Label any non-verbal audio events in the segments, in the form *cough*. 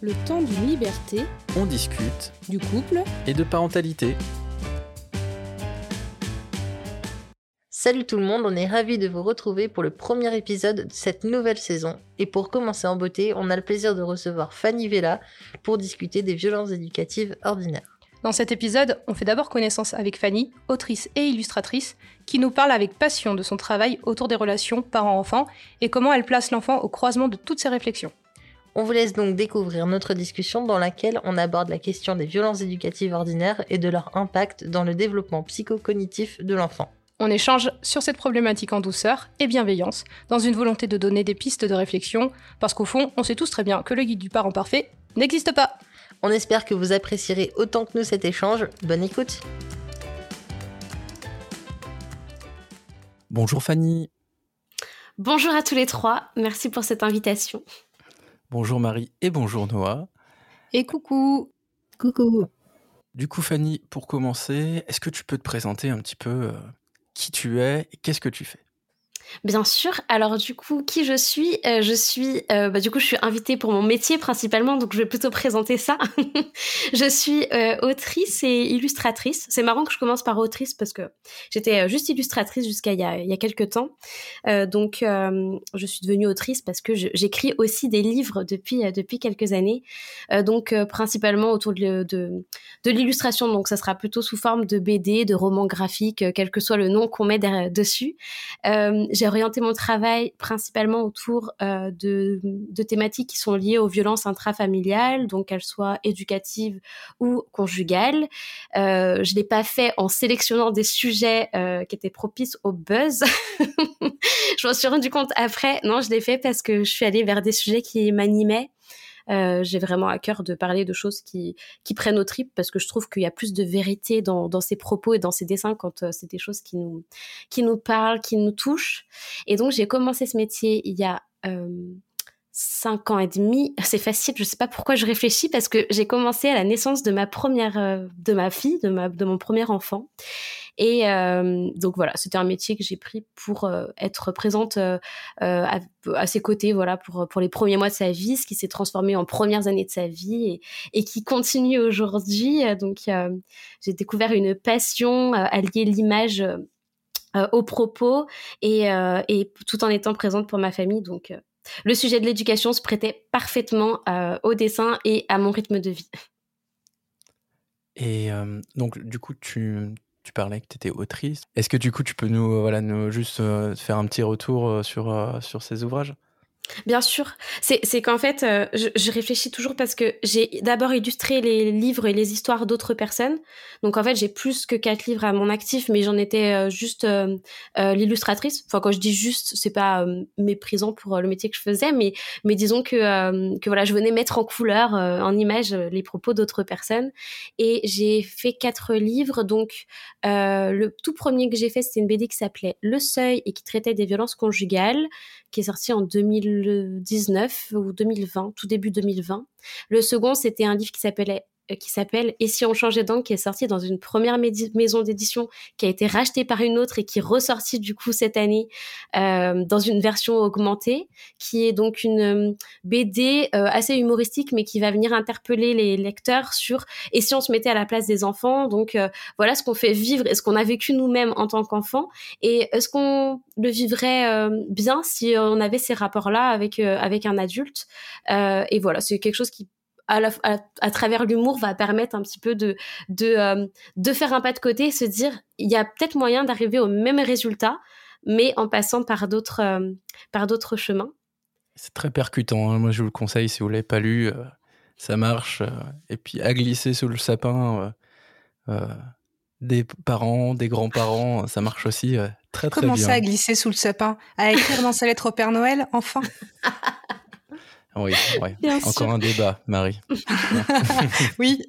Le temps d'une liberté, On discute du couple, et de parentalité. Salut tout le monde, on est ravis de vous retrouver pour le premier épisode de cette nouvelle saison. Et pour commencer en beauté, on a le plaisir de recevoir Fanny Vella pour discuter des violences éducatives ordinaires. Dans cet épisode, on fait d'abord connaissance avec Fanny, autrice et illustratrice, qui nous parle avec passion de son travail autour des relations parents-enfants et comment elle place l'enfant au croisement de toutes ses réflexions. On vous laisse donc découvrir notre discussion dans laquelle on aborde la question des violences éducatives ordinaires et de leur impact dans le développement psychocognitif de l'enfant. On échange sur cette problématique en douceur et bienveillance, dans une volonté de donner des pistes de réflexion, parce qu'au fond, on sait tous très bien que le guide du parent parfait n'existe pas. On espère que vous apprécierez autant que nous cet échange. Bonne écoute Bonjour Fanny. Bonjour à tous les trois, merci pour cette invitation. Bonjour Marie et bonjour Noah. Et coucou. Coucou. Du coup Fanny, pour commencer, est-ce que tu peux te présenter un petit peu euh, qui tu es et qu'est-ce que tu fais? Bien sûr. Alors du coup, qui je suis? Euh, Je suis, euh, bah, du coup, je suis invitée pour mon métier principalement, donc je vais plutôt présenter ça. *laughs* je suis euh, autrice et illustratrice. C'est marrant que je commence par autrice parce que j'étais juste illustratrice jusqu'à il y a, quelques temps. Donc, je suis devenue autrice parce que j'écris aussi des livres depuis depuis quelques années. Donc, principalement autour de, de, de l'illustration. Donc, ça sera plutôt sous forme de BD, de romans graphiques, quel que soit le nom qu'on met dessus. J'ai orienté mon travail principalement autour euh, de, de thématiques qui sont liées aux violences intrafamiliales, donc qu'elles soient éducatives ou conjugales. Euh, je l'ai pas fait en sélectionnant des sujets euh, qui étaient propices au buzz. *laughs* je m'en suis rendu compte après. Non, je l'ai fait parce que je suis allée vers des sujets qui m'animaient. Euh, j'ai vraiment à cœur de parler de choses qui, qui prennent aux tripes parce que je trouve qu'il y a plus de vérité dans, dans ces propos et dans ces dessins quand euh, c'est des choses qui nous, qui nous parlent, qui nous touchent. Et donc, j'ai commencé ce métier il y a euh, cinq ans et demi. *laughs* C'est facile, je sais pas pourquoi je réfléchis parce que j'ai commencé à la naissance de ma première, de ma fille, de, ma, de mon premier enfant. Et euh, donc voilà, c'était un métier que j'ai pris pour euh, être présente euh, euh, à, à ses côtés, voilà, pour pour les premiers mois de sa vie, ce qui s'est transformé en premières années de sa vie et, et qui continue aujourd'hui. Euh, Donc euh, j'ai découvert une passion euh, à lier l'image euh, euh, aux propos et, euh, et tout en étant présente pour ma famille. Donc euh, le sujet de l'éducation se prêtait parfaitement euh, au dessin et à mon rythme de vie. Et euh, donc du coup tu, tu parlais que tu étais autrice. Est-ce que du coup tu peux nous, euh, voilà, nous juste euh, faire un petit retour euh, sur, sur ces ouvrages? Bien sûr, c'est qu'en fait, euh, je, je réfléchis toujours parce que j'ai d'abord illustré les livres et les histoires d'autres personnes. Donc en fait, j'ai plus que quatre livres à mon actif, mais j'en étais euh, juste euh, euh, l'illustratrice. Enfin, quand je dis juste, c'est pas euh, méprisant pour euh, le métier que je faisais, mais mais disons que que voilà, je venais mettre en couleur, en image, les propos d'autres personnes. Et j'ai fait quatre livres. Donc le tout premier que j'ai fait, c'était une BD qui s'appelait Le Seuil et qui traitait des violences conjugales qui est sorti en 2019 ou 2020, tout début 2020. Le second, c'était un livre qui s'appelait qui s'appelle Et si on changeait d'angle, qui est sorti dans une première maison d'édition, qui a été rachetée par une autre et qui est ressortie du coup cette année euh, dans une version augmentée, qui est donc une euh, BD euh, assez humoristique, mais qui va venir interpeller les lecteurs sur et si on se mettait à la place des enfants? Donc euh, voilà ce qu'on fait vivre et ce qu'on a vécu nous-mêmes en tant qu'enfants, et est-ce qu'on le vivrait euh, bien si on avait ces rapports-là avec euh, avec un adulte Euh, Et voilà, c'est quelque chose qui à, la, à, à travers l'humour va permettre un petit peu de de euh, de faire un pas de côté et se dire il y a peut-être moyen d'arriver au même résultat mais en passant par d'autres euh, par d'autres chemins C'est très percutant. hein. Moi, je vous le conseille si vous l'avez pas lu. euh, ça marche. euh, et puis, à glisser sous le sapin euh, euh, des parents, des grands-parents, ça marche aussi euh, très très Comment bien. ça à glisser sous le sapin? À écrire dans sa lettre au Père Noël Enfin? *laughs* Oui, ouais. Bien Encore sûr. un débat, Marie. *laughs* Oui,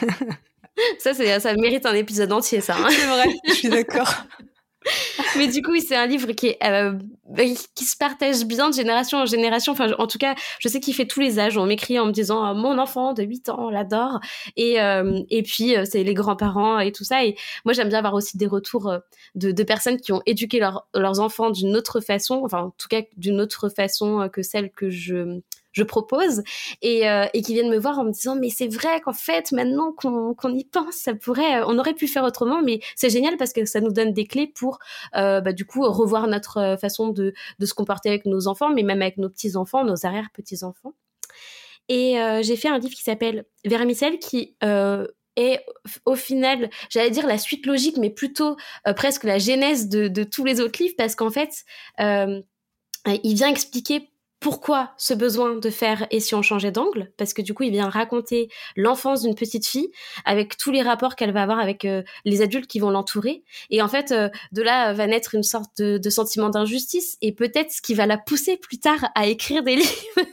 *laughs* ça ça mérite un épisode entier ça hein. c'est vrai, je suis d'accord. *laughs* Mais du coup, oui, c'est un livre qui est euh, bah, qui se partage bien de génération en génération. Enfin, en tout cas, je sais qu'il fait tous les âges. On m'écrit en me disant euh, mon enfant de 8 ans l'adore. Et euh, et puis euh, c'est les grands-parents et tout ça. Et moi, j'aime bien avoir aussi des retours de, de personnes qui ont éduqué leurs leurs enfants d'une autre façon. Enfin, en tout cas, d'une autre façon que celle que je je propose et, euh, et qui viennent me voir en me disant mais c'est vrai qu'en fait maintenant qu'on y pense ça pourrait on aurait pu faire autrement mais c'est génial parce que ça nous donne des clés pour bah, du coup revoir notre façon de, de se comporter avec nos enfants mais même avec nos petits enfants nos arrière petits enfants et j'ai fait un livre qui s'appelle Vermicelle qui et au final, j'allais dire la suite logique, mais plutôt euh, presque la genèse de, tous les autres livres, parce qu'en fait, euh, il vient expliquer pourquoi ce besoin de faire et si on changeait d'angle parce que du coup il vient raconter l'enfance d'une petite fille avec tous les rapports qu'elle va avoir avec euh, les adultes qui vont l'entourer. Et en fait euh, de là va naître une sorte de, de sentiment d'injustice et peut-être ce qui va la pousser plus tard à écrire des *laughs* livres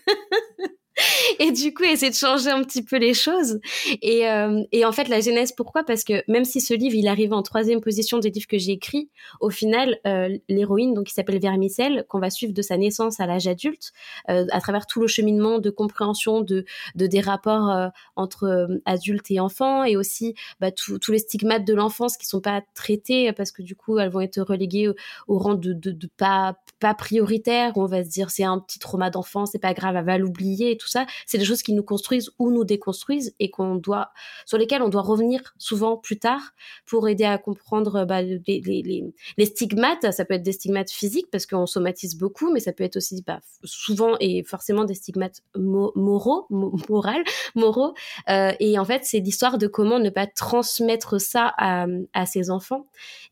et du coup essayer de changer un petit peu les choses. Et, euh, et en fait, la genèse, pourquoi? Parce que même si ce livre, il arrive en troisième position des livres que j'ai écrits, au final, euh, l'héroïne, donc qui s'appelle Vermicelle, qu'on va suivre de sa naissance à l'âge adulte, euh, à travers tout le cheminement de compréhension de, de des rapports entre adultes et enfants, et aussi bah, tous les stigmates de l'enfance qui sont pas traités parce que du coup, elles vont être reléguées au, rang de, de, pas pas prioritaire, où on va se dire c'est un petit trauma d'enfance, c'est pas grave, elle va l'oublier tout ça, c'est des choses qui nous construisent ou nous déconstruisent et qu'on doit, sur lesquelles on doit revenir souvent plus tard pour aider à comprendre bah, les, stigmates. Ça peut être des stigmates physiques parce qu'on somatise beaucoup, mais ça peut être aussi bah, souvent et forcément des stigmates moraux, morales, moraux. Euh, et en fait, c'est l'histoire de comment ne pas transmettre ça à, ses enfants.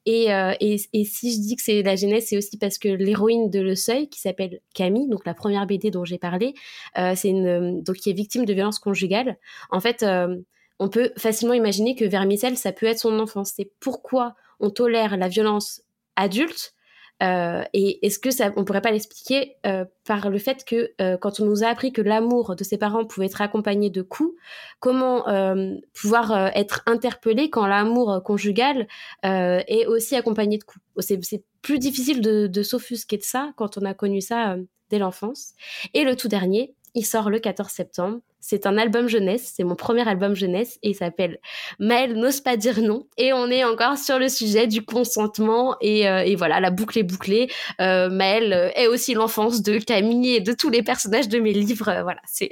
Et, euh, et, si je dis que c'est la genèse, c'est aussi parce que l'héroïne de Le Seuil, qui s'appelle Camille, donc la première BD dont j'ai parlé, euh, c'est une donc qui est victime de violences conjugales. En fait, euh, on peut facilement imaginer que Vermicelle, ça peut être son enfance. C'est pourquoi on tolère la violence adulte euh, et est-ce que ça, on pourrait pas l'expliquer euh, par le fait que euh, quand on nous a appris que l'amour de ses parents pouvait être accompagné de coups, comment euh, pouvoir euh, être interpellé quand l'amour conjugal est aussi accompagné de coups? C'est plus difficile de, de s'offusquer de ça quand on a connu ça dès l'enfance. Et le tout dernier, il sort le 14 septembre. C'est un album jeunesse, c'est mon premier album jeunesse et il s'appelle Maëlle n'ose pas dire non. Et on est encore sur le sujet du consentement et, euh, et voilà, la boucle est bouclée. Euh, Maëlle est aussi l'enfance de Camille et de tous les personnages de mes livres. Euh, voilà, c'est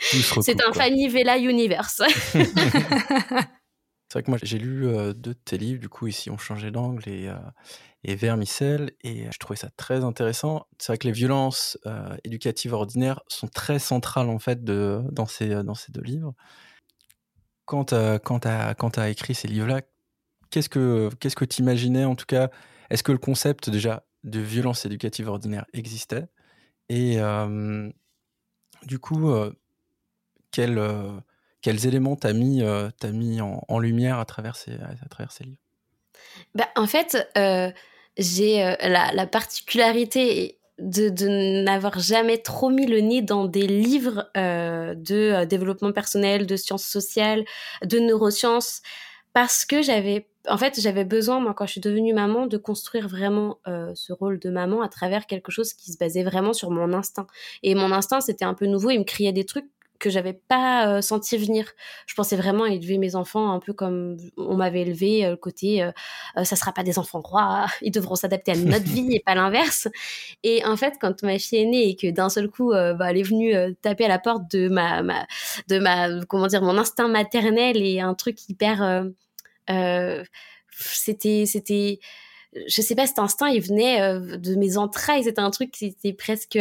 *laughs* c'est un Fanny Vella universe. *laughs* *laughs* C'est vrai que moi j'ai lu deux de tes livres, du coup ici on changeait d'angle et, euh, et Vermicelle, et je trouvais ça très intéressant. C'est vrai que les violences éducatives ordinaires sont très centrales en fait dans, ces, deux livres. Quand tu as, écrit ces livres-là, qu'est-ce que qu'est-ce que tu imaginais en tout cas? Est-ce que le concept déjà de violence éducative ordinaire existait? Et du coup, quel quels éléments t'as mis, euh, as mis en, lumière à travers ces, à travers ces livres? Bah, En fait, euh, j'ai euh, la, la, particularité de, de n'avoir jamais trop mis le nez dans des livres euh, de développement personnel, de sciences sociales, de neurosciences, parce que j'avais en fait, j'avais besoin, moi, quand je suis devenue maman, de construire vraiment ce rôle de maman à travers quelque chose qui se basait vraiment sur mon instinct. Et mon instinct, c'était un peu nouveau. Il me criait des trucs que j'avais pas senti venir. Je pensais vraiment élever mes enfants un peu comme on m'avait élevé, le côté ça sera pas des enfants rois, *laughs* ils devront s'adapter à notre vie et pas l'inverse. Et en fait, quand ma fille est née et que d'un seul coup, bah, elle est venue taper à la porte de ma, ma, de ma, comment dire, mon instinct maternel et un truc hyper, c'était, c'était, je sais pas, cet instinct, il venait de mes entrailles. C'était un truc qui était presque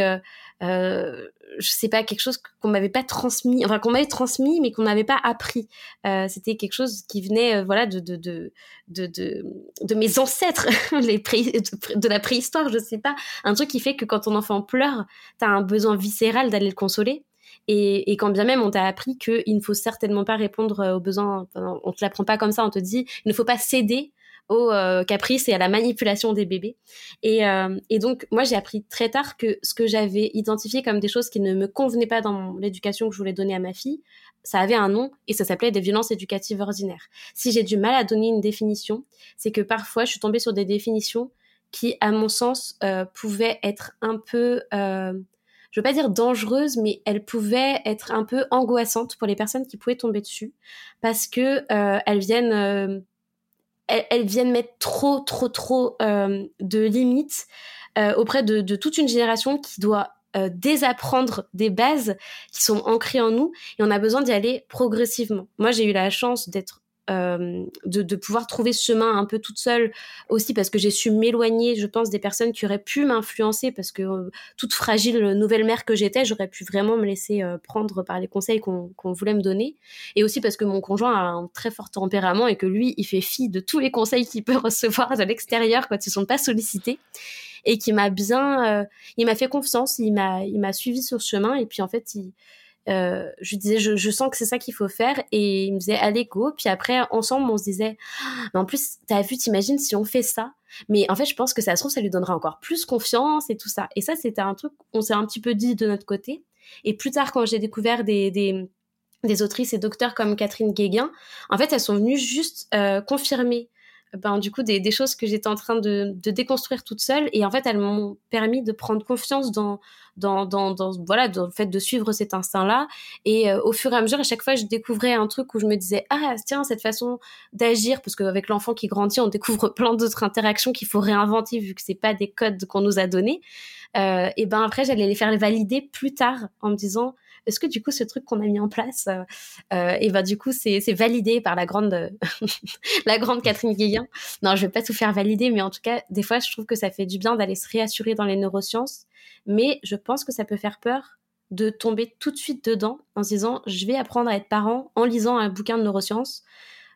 euh, je sais pas quelque chose qu'on m'avait pas transmis enfin qu'on m'avait transmis mais qu'on n'avait pas appris. Euh, c'était quelque chose qui venait euh, voilà de de, de de mes ancêtres *laughs* de, la préhistoire je sais pas. Un truc qui fait que quand ton enfant pleure t'as un besoin viscéral d'aller le consoler. Et, et, quand bien même on t'a appris qu'il ne faut certainement pas répondre euh, aux besoins, on te l'apprend pas comme ça, on te dit il ne faut pas céder au euh, caprice et à la manipulation des bébés. Et, euh, et donc, moi, j'ai appris très tard que ce que j'avais identifié comme des choses qui ne me convenaient pas dans l'éducation que je voulais donner à ma fille, ça avait un nom et ça s'appelait des violences éducatives ordinaires. Si j'ai du mal à donner une définition, c'est que parfois, je suis tombée sur des définitions qui, à mon sens, euh, pouvaient être un peu... Euh, je veux pas dire dangereuses, mais elles pouvaient être un peu angoissantes pour les personnes qui pouvaient tomber dessus, parce que euh, elles viennent euh, elles, viennent mettre trop, trop, trop euh, de limites euh, auprès de, de, toute une génération qui doit euh, désapprendre des bases qui sont ancrées en nous et on a besoin d'y aller progressivement. Moi, j'ai eu la chance d'être euh, de, pouvoir trouver ce chemin un peu toute seule aussi parce que j'ai su m'éloigner, je pense, des personnes qui auraient pu m'influencer parce que euh, toute fragile nouvelle mère que j'étais, j'aurais pu vraiment me laisser euh, prendre par les conseils qu'on voulait me donner. Et aussi parce que mon conjoint a un très fort tempérament et que lui, il fait fi de tous les conseils qu'il peut *laughs* recevoir de l'extérieur quand ils sont pas sollicités et qui m'a bien, il m'a fait confiance, il m'a suivi sur ce chemin et puis en fait, il euh, je disais, je, je sens que c'est ça qu'il faut faire. Et il me disait, allez, go. Puis après, ensemble, on se disait, ah, mais en plus, t'as vu, t'imagines si on fait ça? Mais en fait, je pense que ça se trouve, ça lui donnera encore plus confiance et tout ça. Et ça, c'était un truc qu'on s'est un petit peu dit de notre côté. Et plus tard, quand j'ai découvert des, des, des autrices et docteurs comme Catherine Guéguin, en fait, elles sont venues juste euh, confirmer ben, du coup des, des choses que j'étais en train de, de, déconstruire toute seule. Et en fait elles m'ont permis de prendre confiance dans dans, dans, dans voilà dans le fait de suivre cet instinct là et euh, au fur et à mesure à chaque fois je découvrais un truc où je me disais ah tiens cette façon d'agir parce qu'avec l'enfant qui grandit on découvre *laughs* plein d'autres interactions qu'il faut réinventer vu que c'est pas des codes qu'on nous a donnés. Euh, et ben après j'allais les faire valider plus tard en me disant est-ce que du coup ce truc qu'on a mis en place euh, euh et ben du coup c'est validé par la grande *laughs* la grande Catherine Guéguin. Non je vais pas tout faire valider mais en tout cas des fois je trouve que ça fait du bien d'aller se réassurer dans les neurosciences. Mais je pense que ça peut faire peur de tomber tout de suite dedans en se disant je vais apprendre à être parent en lisant un bouquin de neurosciences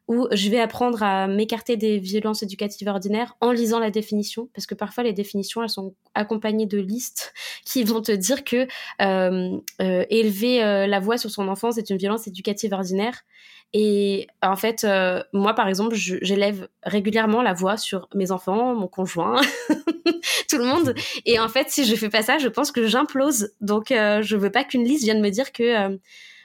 où je vais apprendre à m'écarter des violences éducatives ordinaires en lisant la définition, parce que parfois les définitions elles sont accompagnées de listes *laughs* qui vont te dire que euh, euh, élever euh, la voix sur son enfant c'est une violence éducative ordinaire. Et en fait, euh, moi par exemple, j'élève régulièrement la voix sur mes enfants, mon conjoint, *laughs* tout le monde. Et en fait, si je fais pas ça, je pense que j'implose. Donc, euh, je veux pas qu'une liste vienne me dire que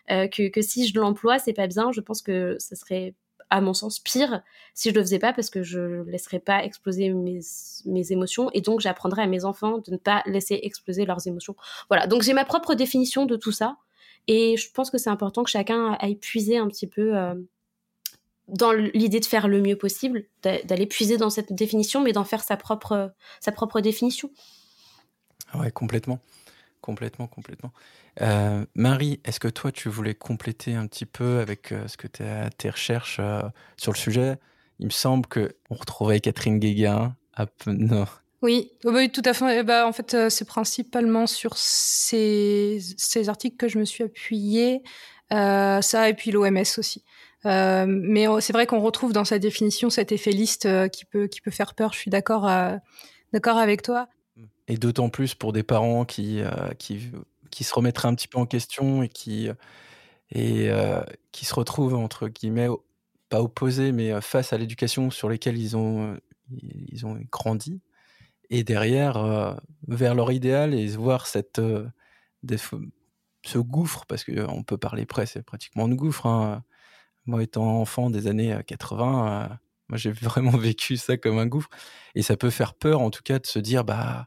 que, que, si je l'emploie, c'est pas bien. Je pense que ça serait à mon sens, pire si je le faisais pas parce que je laisserais pas exploser mes, mes émotions et donc j'apprendrais à mes enfants de ne pas laisser exploser leurs émotions. Voilà, donc j'ai ma propre définition de tout ça et je pense que c'est important que chacun aille puiser un petit peu euh, dans l'idée de faire le mieux possible, d'aller puiser dans cette définition, mais d'en faire sa propre, sa propre définition. Ouais, complètement. Complètement, complètement. Euh, Marie, est-ce que toi, tu voulais compléter un petit peu avec euh, ce que tes recherches euh, sur le sujet? Il me semble qu'on retrouvait Catherine Guéguin. À... Non. Oui, oui, tout à fait. Eh ben, en fait, c'est principalement sur ces, ces, articles que je me suis appuyée. ça, et puis l'OMS aussi. mais c'est vrai qu'on retrouve dans sa définition cet effet liste qui, peut, qui peut faire peur. Je suis d'accord d'accord avec toi. Et d'autant plus pour des parents qui, euh, qui, qui, se remettraient un petit peu en question et qui, et, euh, qui se retrouvent, entre guillemets, pas opposés, mais euh, face à l'éducation sur laquelle ils ont, ils ont grandi. Et derrière, vers leur idéal et voir cette, ce gouffre, parce qu'on peut parler près, c'est pratiquement un gouffre. Hein. Moi, étant enfant des années 80, moi, j'ai *laughs* vraiment vécu ça comme un gouffre. Et ça peut faire peur, en tout cas, de se dire, bah,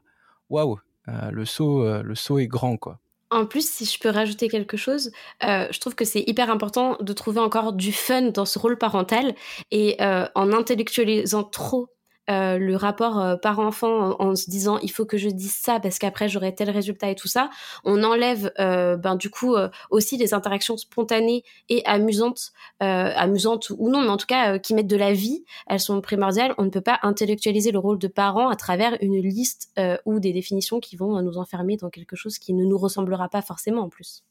waouh, euh, le saut, euh, le saut est grand, quoi. En plus, si je peux rajouter quelque chose, euh, je trouve que c'est hyper important de trouver encore du fun dans ce rôle parental et en intellectualisant trop euh, le rapport euh, parent-enfant en, se disant il faut que je dise ça parce qu'après j'aurai tel résultat et tout ça, on enlève euh, ben du coup aussi les interactions spontanées et amusantes, amusantes ou non, mais en tout cas qui mettent de la vie, elles sont primordiales. On ne peut pas intellectualiser le rôle de parent à travers une liste ou des définitions qui vont nous enfermer dans quelque chose qui ne nous ressemblera pas forcément en plus.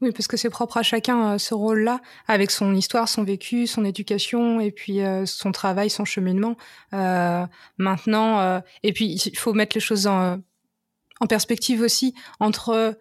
Oui, parce que c'est propre à chacun euh, ce rôle-là, avec son histoire, son vécu, son éducation, et puis euh, son travail, son cheminement. Euh, maintenant, et puis il faut mettre les choses en, en perspective aussi entre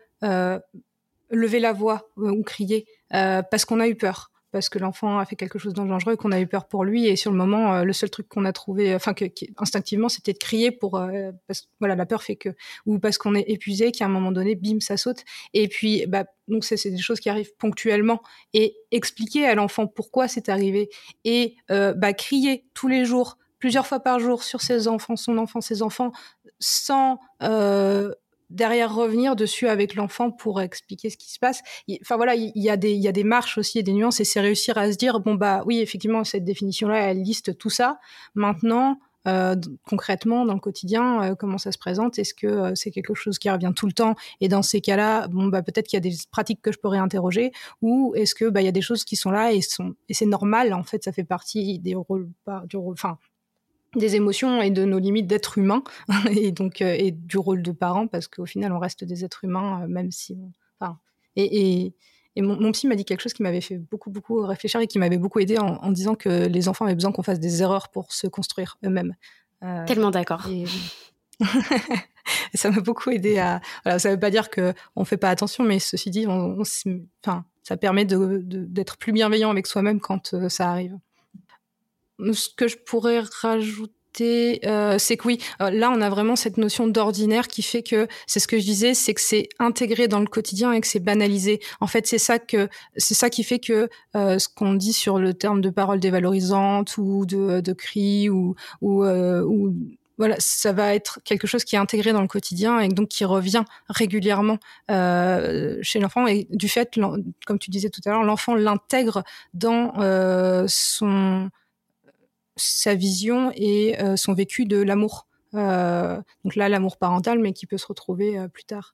lever la voix ou crier parce qu'on a eu peur parce que l'enfant a fait quelque chose de dangereux, qu'on a eu peur pour lui, et sur le moment, euh, le seul truc qu'on a trouvé, enfin que, instinctivement, c'était de crier pour, euh, parce que voilà, la peur fait que, ou parce qu'on est épuisé, qu'à un moment donné, bim, ça saute. Et puis, bah, donc c'est des choses qui arrivent ponctuellement, et expliquer à l'enfant pourquoi c'est arrivé, et euh, bah, crier tous les jours, plusieurs fois par jour sur ses enfants, son enfant, ses enfants, sans derrière revenir dessus avec l'enfant pour expliquer ce qui se passe. Enfin voilà, il y, a des il y a des marches aussi et des nuances et c'est réussir à se dire bon bah oui effectivement cette définition là elle liste tout ça. Maintenant concrètement dans le quotidien comment ça se présente? Est-ce que c'est quelque chose qui revient tout le temps? Et dans ces cas-là, bon bah peut-être qu'il y a des pratiques que je pourrais interroger, ou est-ce que bah il y a des choses qui sont là et sont et c'est normal en fait, ça fait partie des rôles, du rôle, enfin des émotions et de nos limites d'être humain *laughs* et donc et du rôle de parent parce qu'au final on reste des êtres humains même si enfin et, et et mon, psy m'a dit quelque chose qui m'avait fait beaucoup, beaucoup réfléchir et qui m'avait beaucoup aidé en, disant que les enfants avaient besoin qu'on fasse des erreurs pour se construire eux-mêmes. Euh, Tellement d'accord. Et... *laughs* ça m'a beaucoup aidé à. Voilà, ça ne veut pas dire qu'on ne fait pas attention, mais ceci dit, on, enfin, ça permet d'être de, plus bienveillant avec soi-même quand euh, ça arrive. Ce que je pourrais rajouter, euh, c'est que oui, euh, là on a vraiment cette notion d'ordinaire qui fait que c'est ce que je disais, c'est que c'est intégré dans le quotidien et que c'est banalisé. En fait, c'est ça que c'est ça qui fait que euh, ce qu'on dit sur le terme de parole dévalorisante ou de, de cri ou ou, ou voilà, ça va être quelque chose qui est intégré dans le quotidien et donc qui revient régulièrement euh, chez l'enfant. Et du fait, comme tu disais tout à l'heure, l'enfant l'intègre dans euh, son sa vision et euh, son vécu de l'amour. Euh, donc là, l'amour parental, mais qui peut se retrouver euh, plus tard.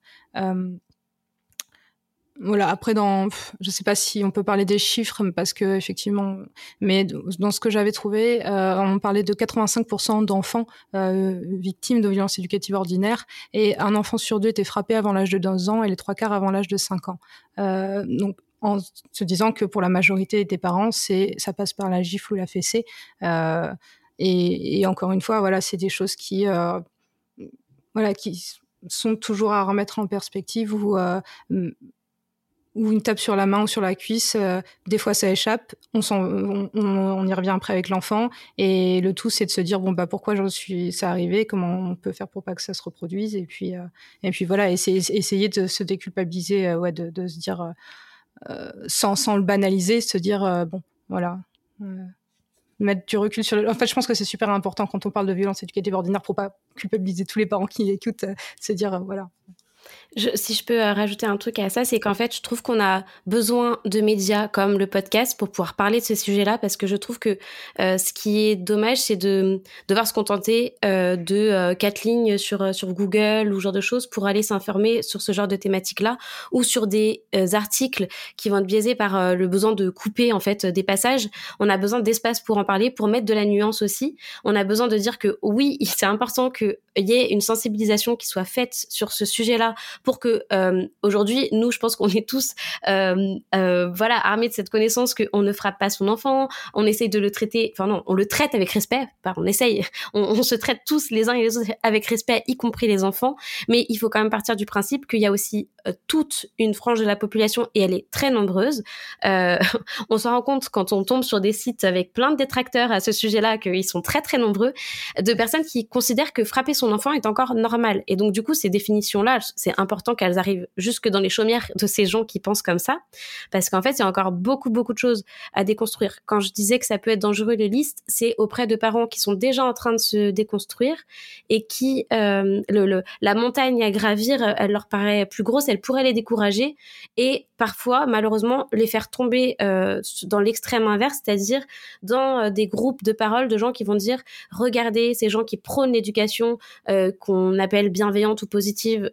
voilà. Après, dans, je sais pas si on peut parler des chiffres parce que effectivement, mais dans ce que j'avais trouvé, on parlait de 85% d'enfants victimes de violences éducatives ordinaires et un enfant sur deux était frappé avant l'âge de 12 ans et les trois quarts avant l'âge de 5 ans. donc en se disant que pour la majorité des parents, c'est ça passe par la gifle ou la fessée. Euh, et, encore une fois, voilà, c'est des choses qui, euh, voilà, qui sont toujours à remettre en perspective ou euh, ou une tape sur la main ou sur la cuisse, des fois ça échappe, on, on, on, y revient après avec l'enfant, et le tout c'est de se dire bon bah pourquoi j'en suis arrivé, comment on peut faire pour pas que ça se reproduise, et puis et puis voilà, essayer, de se déculpabiliser, ouais, de, se dire sans, sans le banaliser, se dire euh, bon, voilà euh, mettre du recul sur le... En fait, je pense que c'est super important quand on parle de violence éducative ordinaire pour pas culpabiliser tous les parents qui écoutent, se dire, voilà, si je peux euh, rajouter un truc à ça, c'est qu'en fait, je trouve qu'on a besoin de médias comme le podcast pour pouvoir parler de ce sujet-là, parce que je trouve que euh, ce qui est dommage, c'est de devoir se contenter euh, de quatre lignes sur sur Google ou ce genre de choses pour aller s'informer sur ce genre de thématique-là, ou sur des articles qui vont être biaisés par le besoin de couper en fait des passages. On a besoin d'espace pour en parler, pour mettre de la nuance aussi. On a besoin de dire que oui, *laughs* c'est important qu'il y ait une sensibilisation qui soit faite sur ce sujet-là pour que euh, aujourd'hui, nous, je pense qu'on est tous, euh, euh, voilà, armés de cette connaissance qu'on ne frappe pas son enfant, on essaye de le traiter, enfin non, on le traite avec respect, pas on essaye, on, se traite tous les uns et les autres avec respect, y compris les enfants, mais il faut quand même partir du principe qu'il y a aussi toute une frange de la population et elle est très nombreuse. *laughs* on se rend compte quand on tombe sur des sites avec plein de détracteurs à ce sujet-là qu'ils sont très très nombreux, de personnes qui considèrent que frapper son enfant est encore normal. Et donc du coup, ces définitions-là, c'est important qu'elles arrivent jusque dans les chaumières de ces gens qui pensent comme ça, parce qu'en fait, il y a encore beaucoup, beaucoup de choses à déconstruire. Quand je disais que ça peut être dangereux les listes, c'est auprès de parents qui sont déjà en train de se déconstruire et qui, euh, le, la montagne à gravir, elle leur paraît plus grosse, pourrait les décourager et parfois, malheureusement, les faire tomber euh, dans l'extrême inverse, c'est-à-dire dans euh, des groupes de paroles de gens qui vont dire, regardez, ces gens qui prônent l'éducation qu'on appelle bienveillante ou positive,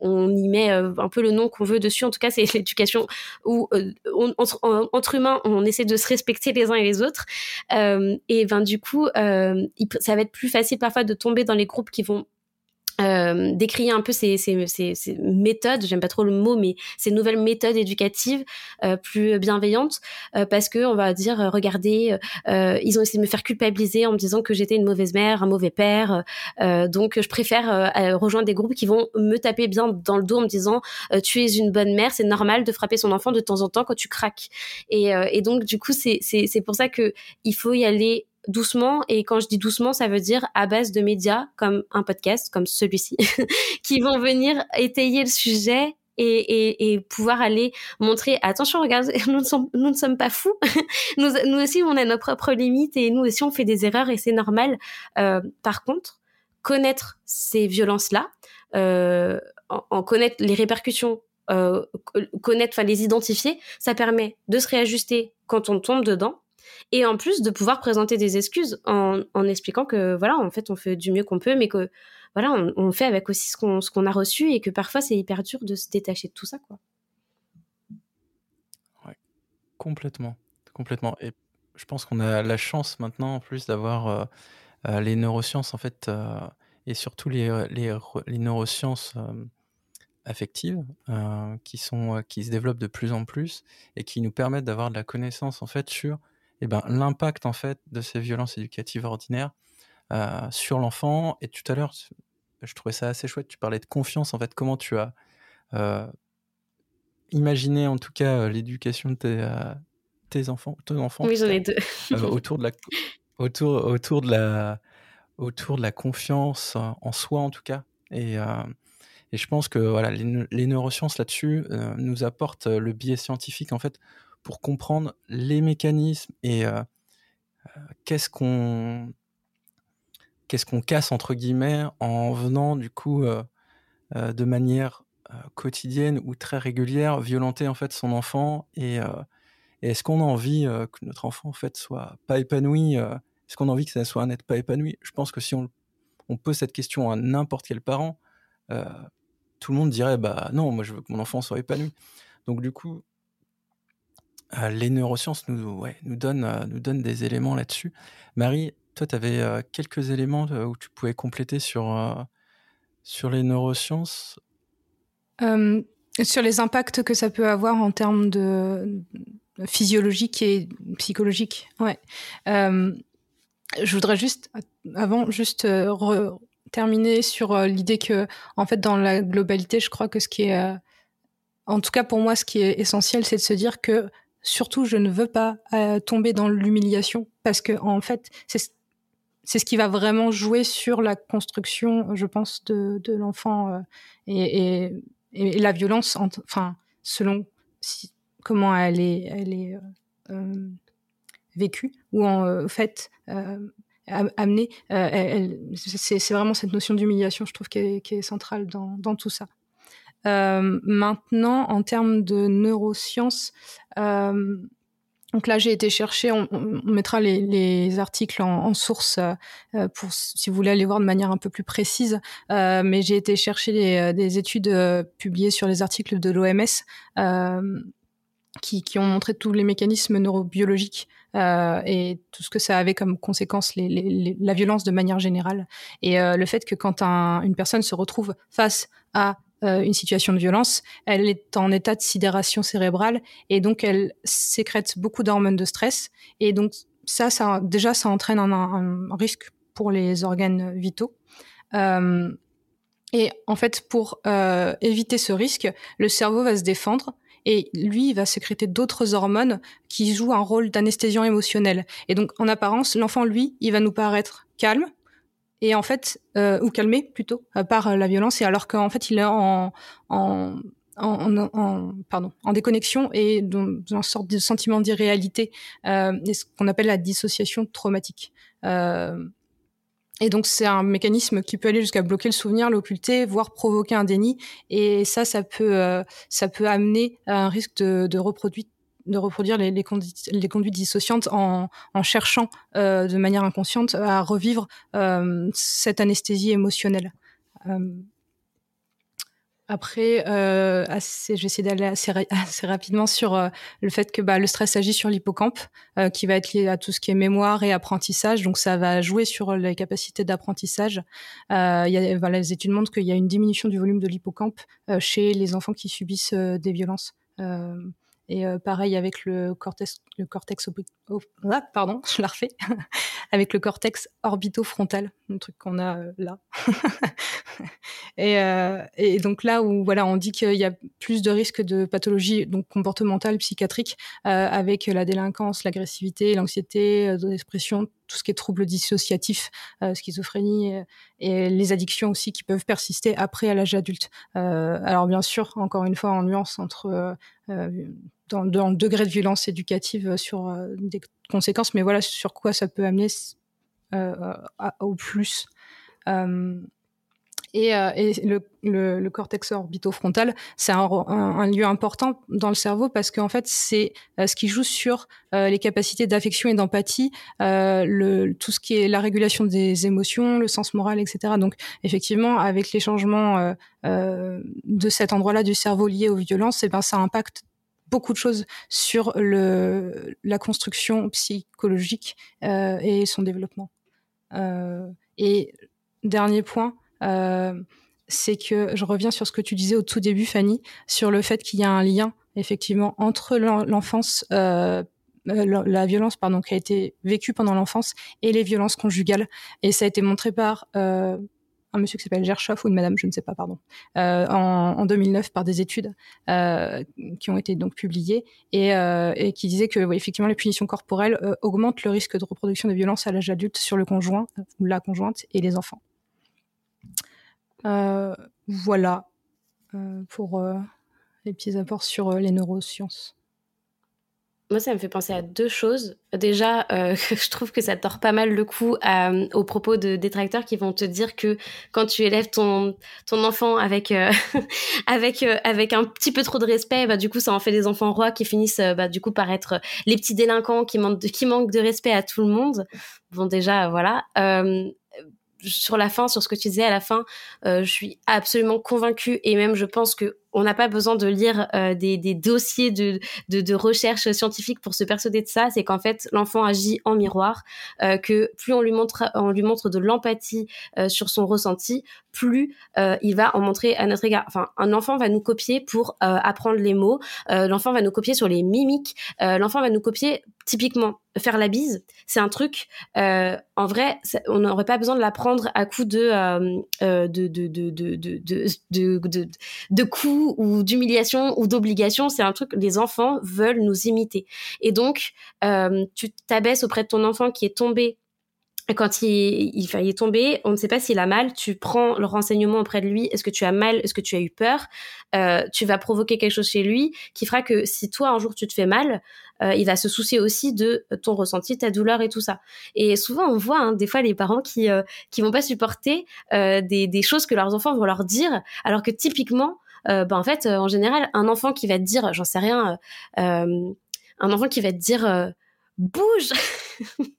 on y met euh, un peu le nom qu'on veut dessus. En tout cas, c'est *laughs* l'éducation où euh, entre, humains, on essaie de se respecter les uns et les autres. Euh, et ben du coup, ça va être plus facile parfois de tomber dans les groupes qui vont euh, décrire un peu ces, ces, ces, ces méthodes, j'aime pas trop le mot, mais ces nouvelles méthodes éducatives euh, plus bienveillantes, euh, parce que on va dire, euh, regardez, euh, ils ont essayé de me faire culpabiliser en me disant que j'étais une mauvaise mère, un mauvais père, donc je préfère rejoindre des groupes qui vont me taper bien dans le dos en me disant, tu es une bonne mère, c'est normal de frapper son enfant de temps en temps quand tu craques. Et, et donc du coup, c'est pour ça que il faut y aller doucement. Et quand je dis doucement, ça veut dire à base de médias comme un podcast, comme celui-ci, *laughs* qui vont venir étayer le sujet et, et, pouvoir aller montrer attention regarde *laughs* nous ne sommes nous ne sommes pas fous. *laughs* Nous, nous aussi on a nos propres limites et nous aussi on fait des erreurs et c'est normal. Euh, par contre connaître ces violences là euh, en, connaître les répercussions euh, connaître enfin les identifier ça permet de se réajuster quand on tombe dedans et en plus de pouvoir présenter des excuses en, expliquant que voilà, en fait, on fait du mieux qu'on peut, mais que voilà, on, fait avec aussi ce qu'on qu'on a reçu et que parfois c'est hyper dur de se détacher de tout ça, quoi. Ouais, complètement, complètement. Et je pense qu'on a la chance maintenant en plus d'avoir euh, euh, les neurosciences en fait euh, et surtout les, les, les neurosciences affectives qui sont qui se développent de plus en plus et qui nous permettent d'avoir de la connaissance en fait sur eh ben, l'impact en fait de ces violences éducatives ordinaires sur l'enfant. Et tout à l'heure, je trouvais ça assez chouette. Tu parlais de confiance en fait. Comment tu as imaginé en tout cas l'éducation de tes, tes enfants, tes enfants. Oui, j'en ai deux. autour de la autour autour de la autour de la confiance en soi en tout cas. Et et je pense que voilà, les, neurosciences là-dessus euh, nous apportent euh, le biais scientifique en fait pour comprendre les mécanismes et euh, qu'est-ce qu'on qu'est-ce qu'on casse entre guillemets en venant du coup de manière quotidienne ou très régulière violenter en fait son enfant et, est-ce qu'on a envie que notre enfant en fait soit pas épanoui est-ce qu'on a envie que ça soit un être pas épanoui? Je pense que si on, on pose cette question à n'importe quel parent tout le monde dirait bah non, moi je veux que mon enfant soit épanoui. Donc du coup, euh, les neurosciences nous, ouais, nous, donnent, euh, nous donnent des éléments là-dessus. Marie, toi, tu avais euh, quelques éléments où tu pouvais compléter sur, sur les neurosciences? Sur les impacts que ça peut avoir en termes de physiologique et psychologique. Ouais. je voudrais juste, avant, juste terminer sur l'idée que, en fait, dans la globalité, je crois que ce qui est, en tout cas pour moi, ce qui est essentiel, c'est de se dire que surtout, je ne veux pas euh, tomber dans l'humiliation parce que, en fait, c'est c'est ce qui va vraiment jouer sur la construction, je pense, de, de l'enfant et, et, la violence, enfin, selon comment elle est, elle est vécue ou en fait amener. Euh, c'est vraiment cette notion d'humiliation, je trouve, qui est, est centrale dans, dans, tout ça. Euh, maintenant, en termes de neurosciences, euh, donc là, j'ai été chercher, on, mettra les, les, articles en, en source euh, pour si vous voulez aller voir de manière un peu plus précise. Euh, mais j'ai été chercher les, des études euh, publiées sur les articles de l'OMS qui, qui, ont montré tous les mécanismes neurobiologiques euh, et tout ce que ça avait comme conséquence les, la violence de manière générale. Et euh, le fait que quand un, une personne se retrouve face à euh, une situation de violence, elle est en état de sidération cérébrale et donc elle sécrète beaucoup d'hormones de stress. Et donc ça, ça déjà, ça entraîne un, risque pour les organes vitaux. Euh, et en fait, pour euh, éviter ce risque, le cerveau va se défendre et lui, il va sécréter d'autres hormones qui jouent un rôle d'anesthésiant émotionnel. Et donc, en apparence, l'enfant, lui, il va nous paraître calme, et en fait, euh, ou calmé plutôt, euh, par la violence, et alors qu'en fait, il est en, en, en, pardon, en déconnexion et dans, une sorte de sentiment d'irréalité, euh, ce qu'on appelle la dissociation traumatique. Euh, et donc c'est un mécanisme qui peut aller jusqu'à bloquer le souvenir, l'occulter, voire provoquer un déni. Et ça, ça peut, euh, ça peut amener à un risque de, de reproduire de reproduire les, les, conduites dissociantes en, en cherchant euh, de manière inconsciente à revivre euh, cette anesthésie émotionnelle. Euh, après, euh, assez, je vais essayer d'aller assez, *laughs* assez, rapidement sur euh, le fait que bah, le stress agit sur l'hippocampe, euh, qui va être lié à tout ce qui est mémoire et apprentissage. Donc, ça va jouer sur les capacités d'apprentissage. Euh, voilà, les études montrent qu'il y a une diminution du volume de l'hippocampe euh, chez les enfants qui subissent euh, des violences. Et euh, pareil avec le cortex, le cortex oh, ah, pardon, *laughs* je la refais, *laughs* avec le cortex orbitofrontal, le truc qu'on a euh, là. *laughs* et, euh, et, donc là où voilà, on dit qu'il y a plus de risques de pathologie donc comportementale, psychiatrique, euh, avec la délinquance, l'agressivité, l'anxiété, euh, l'expression, tout ce qui est troubles dissociatifs, euh, schizophrénie et, et, les addictions aussi qui peuvent persister après à l'âge adulte. alors bien sûr, encore une fois, en nuance entre dans, dans, le degré de violence éducative sur euh, des conséquences, mais voilà sur quoi ça peut amener euh, à, au plus. Euh, Et, euh, et le, le, le, cortex orbitofrontal, c'est un, un, lieu important dans le cerveau parce qu'en fait, c'est euh, ce qui joue sur euh, les capacités d'affection et d'empathie, euh, le, tout ce qui est la régulation des émotions, le sens moral, etc. Donc, effectivement, avec les changements euh, de cet endroit-là du cerveau lié aux violences, eh ben, ça impacte beaucoup de choses sur le, la construction psychologique et son développement. et dernier point, euh, c'est que je reviens sur ce que tu disais au tout début, Fanny, sur le fait qu'il y a un lien effectivement entre l'enfance, euh, euh la violence pardon qui a été vécue pendant l'enfance et les violences conjugales. Et ça a été montré par euh, un monsieur qui s'appelle Gershoff ou une madame, je ne sais pas, pardon, euh, en, en, 2009 par des études euh, qui ont été donc publiées et, euh, qui disaient que effectivement les punitions corporelles augmentent le risque de reproduction de violences à l'âge adulte sur le conjoint ou la conjointe et les enfants. Voilà pour les petits apports sur les neurosciences. Moi, ça me fait penser à deux choses. Déjà, euh, *laughs* je trouve que ça tord pas mal le coup à, aux propos de détracteurs qui vont te dire que quand tu élèves ton ton enfant avec euh, *laughs* avec euh, avec un petit peu trop de respect, bah du coup ça en fait des enfants rois qui finissent bah du coup par être les petits délinquants qui manquent de, qui manquent de respect à tout le monde. Bon déjà voilà sur la fin, sur ce que tu disais à la fin, euh, je suis absolument convaincue et même je pense que on n'a pas besoin de lire euh, des, dossiers de, recherche scientifique pour se persuader de ça. C'est qu'en fait, l'enfant agit en miroir, euh, que plus on lui montre, on lui montre de l'empathie euh, sur son ressenti, plus il va en montrer à notre égard. Enfin, un enfant va nous copier pour apprendre les mots. l'enfant va nous copier sur les mimiques. l'enfant va nous copier typiquement faire la bise. C'est un truc. en vrai, on n'aurait pas besoin de l'apprendre à coup de de de de de de de, de, coups ou d'humiliation ou d'obligation. C'est un truc, les enfants veulent nous imiter. Et donc, euh, tu t'abaisses auprès de ton enfant qui est tombé quand il, il, il est tombé, on ne sait pas s'il a mal, tu prends le renseignement auprès de lui, est-ce que tu as mal, est-ce que tu as eu peur, euh, tu vas provoquer quelque chose chez lui qui fera que si toi un jour tu te fais mal, euh, il va se soucier aussi de ton ressenti, ta douleur et tout ça. Et souvent on voit hein, des fois les parents qui euh, qui vont pas supporter euh, des, des choses que leurs enfants vont leur dire, alors que typiquement bah, en fait, euh, en général, un enfant qui va te dire, j'en sais rien, un enfant qui va te dire bouge. *laughs*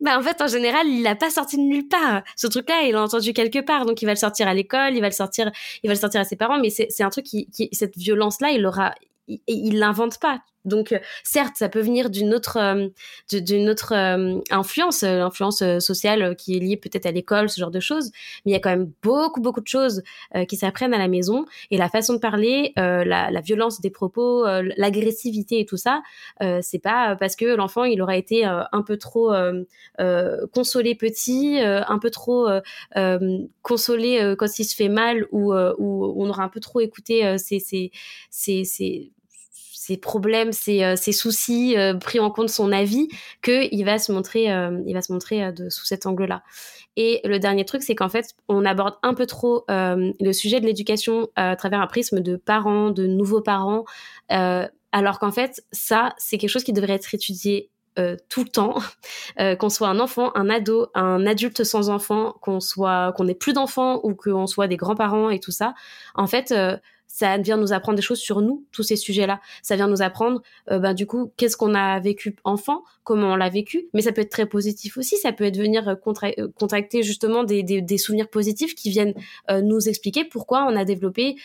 Bah en fait en général il l'a pas sorti de nulle part. Ce truc là il l'a entendu quelque part. Donc il va le sortir à l'école il va le sortir il va le sortir à ses parents. Mais c'est un truc qui, qui cette violence là il aura il, il l'invente pas donc, euh, certes, ça peut venir d'une autre, euh, d'une autre euh, influence, l'influence sociale qui est liée peut-être à l'école, ce genre de choses. Mais il y a quand même beaucoup, beaucoup de choses qui s'apprennent à la maison. Et la façon de parler, la, violence des propos, l'agressivité et tout ça, c'est pas parce que l'enfant il aura été un peu trop consolé petit, un peu trop consolé quand il se fait mal, ou, on aura un peu trop écouté ses, ses, ses ses problèmes, ses, euh, ses soucis, euh, pris en compte son avis, que il va se montrer, euh, il va se montrer de, sous cet angle-là. Et le dernier truc, c'est qu'en fait, on aborde un peu trop le sujet de l'éducation à travers un prisme de parents, de nouveaux parents, alors qu'en fait, ça, c'est quelque chose qui devrait être étudié euh, tout le temps, *laughs* euh, qu'on soit un enfant, un ado, un adulte sans enfant, qu'on soit qu'on ait plus d'enfants ou qu'on soit des grands-parents et tout ça. En fait, euh, ça vient nous apprendre des choses sur nous, tous ces sujets-là. Ça vient nous apprendre, euh, ben, du coup, qu'est-ce qu'on a vécu enfant, comment on l'a vécu, mais ça peut être très positif aussi, ça peut être venir euh, euh, contracter justement des, des, des, souvenirs positifs qui viennent nous expliquer pourquoi on a développé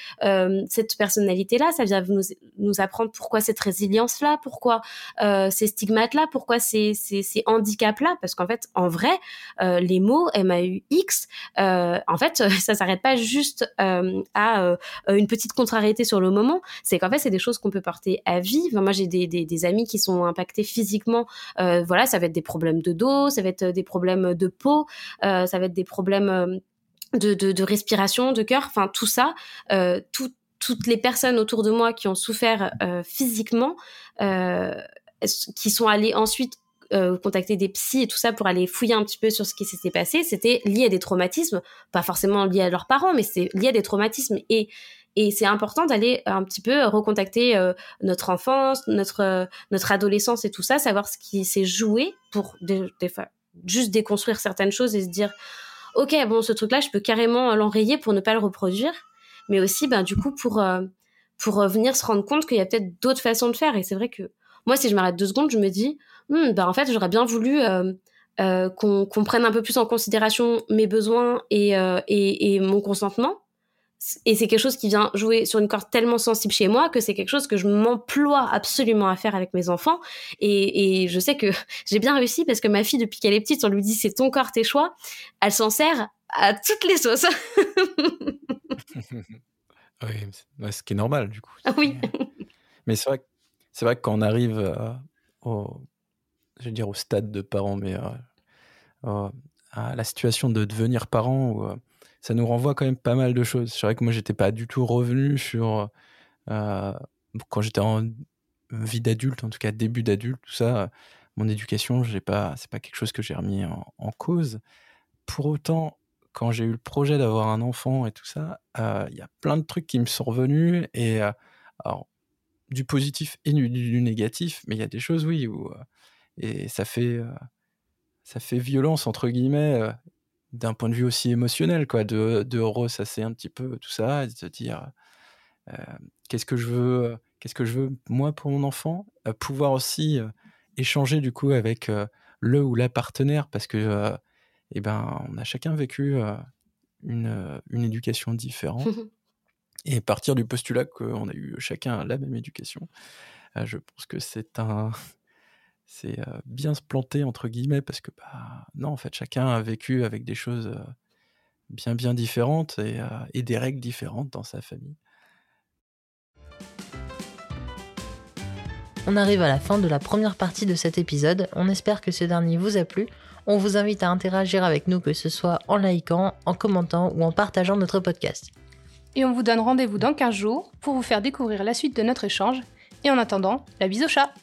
cette personnalité-là, ça vient nous, nous apprendre pourquoi cette résilience-là, pourquoi ces stigmates-là, pourquoi ces, ces, ces handicaps-là, parce qu'en fait, en vrai, les mots MAUX, en fait, *laughs* ça s'arrête pas juste à une petite contrariété sur le moment, c'est qu'en fait, c'est des choses qu'on peut porter à vie. Moi, j'ai des, amis qui sont impactés physiquement. Euh, voilà, ça va être des problèmes de dos, ça va être des problèmes de peau, euh, ça va être des problèmes euh, de, respiration, de cœur. Enfin, tout ça, euh, tout, toutes les personnes autour de moi qui ont souffert euh, physiquement, euh, qui sont allées ensuite euh, contacter des psys et tout ça pour aller fouiller un petit peu sur ce qui s'était passé, c'était lié à des traumatismes, pas forcément lié à leurs parents, mais c'est lié à des traumatismes. Et et c'est important d'aller un petit peu recontacter euh, notre enfance, notre euh, notre adolescence et tout ça, savoir ce qui s'est joué pour des, des juste déconstruire certaines choses et se dire ok, bon, ce truc-là, je peux carrément l'enrayer pour ne pas le reproduire, mais aussi, ben, du coup, pour, pour venir se rendre compte qu'il y a peut-être d'autres façons de faire. Et c'est vrai que moi, si je m'arrête deux secondes, je me dis, hmm, ben, en fait, j'aurais bien voulu qu'on prenne un peu plus en considération mes besoins et, et, et mon consentement et c'est quelque chose qui vient jouer sur une corde tellement sensible chez moi que c'est quelque chose que je m'emploie absolument à faire avec mes enfants. Et, et je sais que *laughs* j'ai bien réussi parce que ma fille, depuis qu'elle est petite, on lui dit c'est ton corps, tes choix. Elle s'en sert à toutes les sauces. *laughs* *laughs* oui, ce qui est normal du coup. Ah oui. Mais c'est vrai, c'est vrai que quand on arrive euh, au, je veux dire au stade de parents, mais euh, à la situation de devenir parent, ou ça nous renvoie quand même pas mal de choses. C'est vrai que moi, j'étais pas du tout revenu sur euh, quand j'étais en vie d'adulte, en tout cas début d'adulte, tout ça. Mon éducation, j'ai pas, c'est pas quelque chose que j'ai remis en, cause. Pour autant, quand j'ai eu le projet d'avoir un enfant et tout ça, euh, il y a plein de trucs qui me sont revenus et euh, alors du positif et du, négatif, mais il y a des choses oui où et ça fait ça fait violence entre guillemets d'un point de vue aussi émotionnel, quoi, de, de ressasser un petit peu tout ça, et de se dire euh, qu'est-ce que je veux, qu'est-ce que je veux moi pour mon enfant, euh, pouvoir aussi euh, échanger du coup avec le ou la partenaire, parce que eh ben, on a chacun vécu une, une éducation différente. *laughs* et partir du postulat qu'on a eu chacun la même éducation, je pense que c'est un, c'est bien se planter entre guillemets parce que bah, non en fait chacun a vécu avec des choses bien bien différentes et, et, des règles différentes dans sa famille. On arrive à la fin de la première partie de cet épisode. On espère que ce dernier vous a plu. On vous invite à interagir avec nous, que ce soit en likant, en commentant ou en partageant notre podcast. Et on vous donne rendez-vous dans 15 jours pour vous faire découvrir la suite de notre échange. Et en attendant, la bise au chat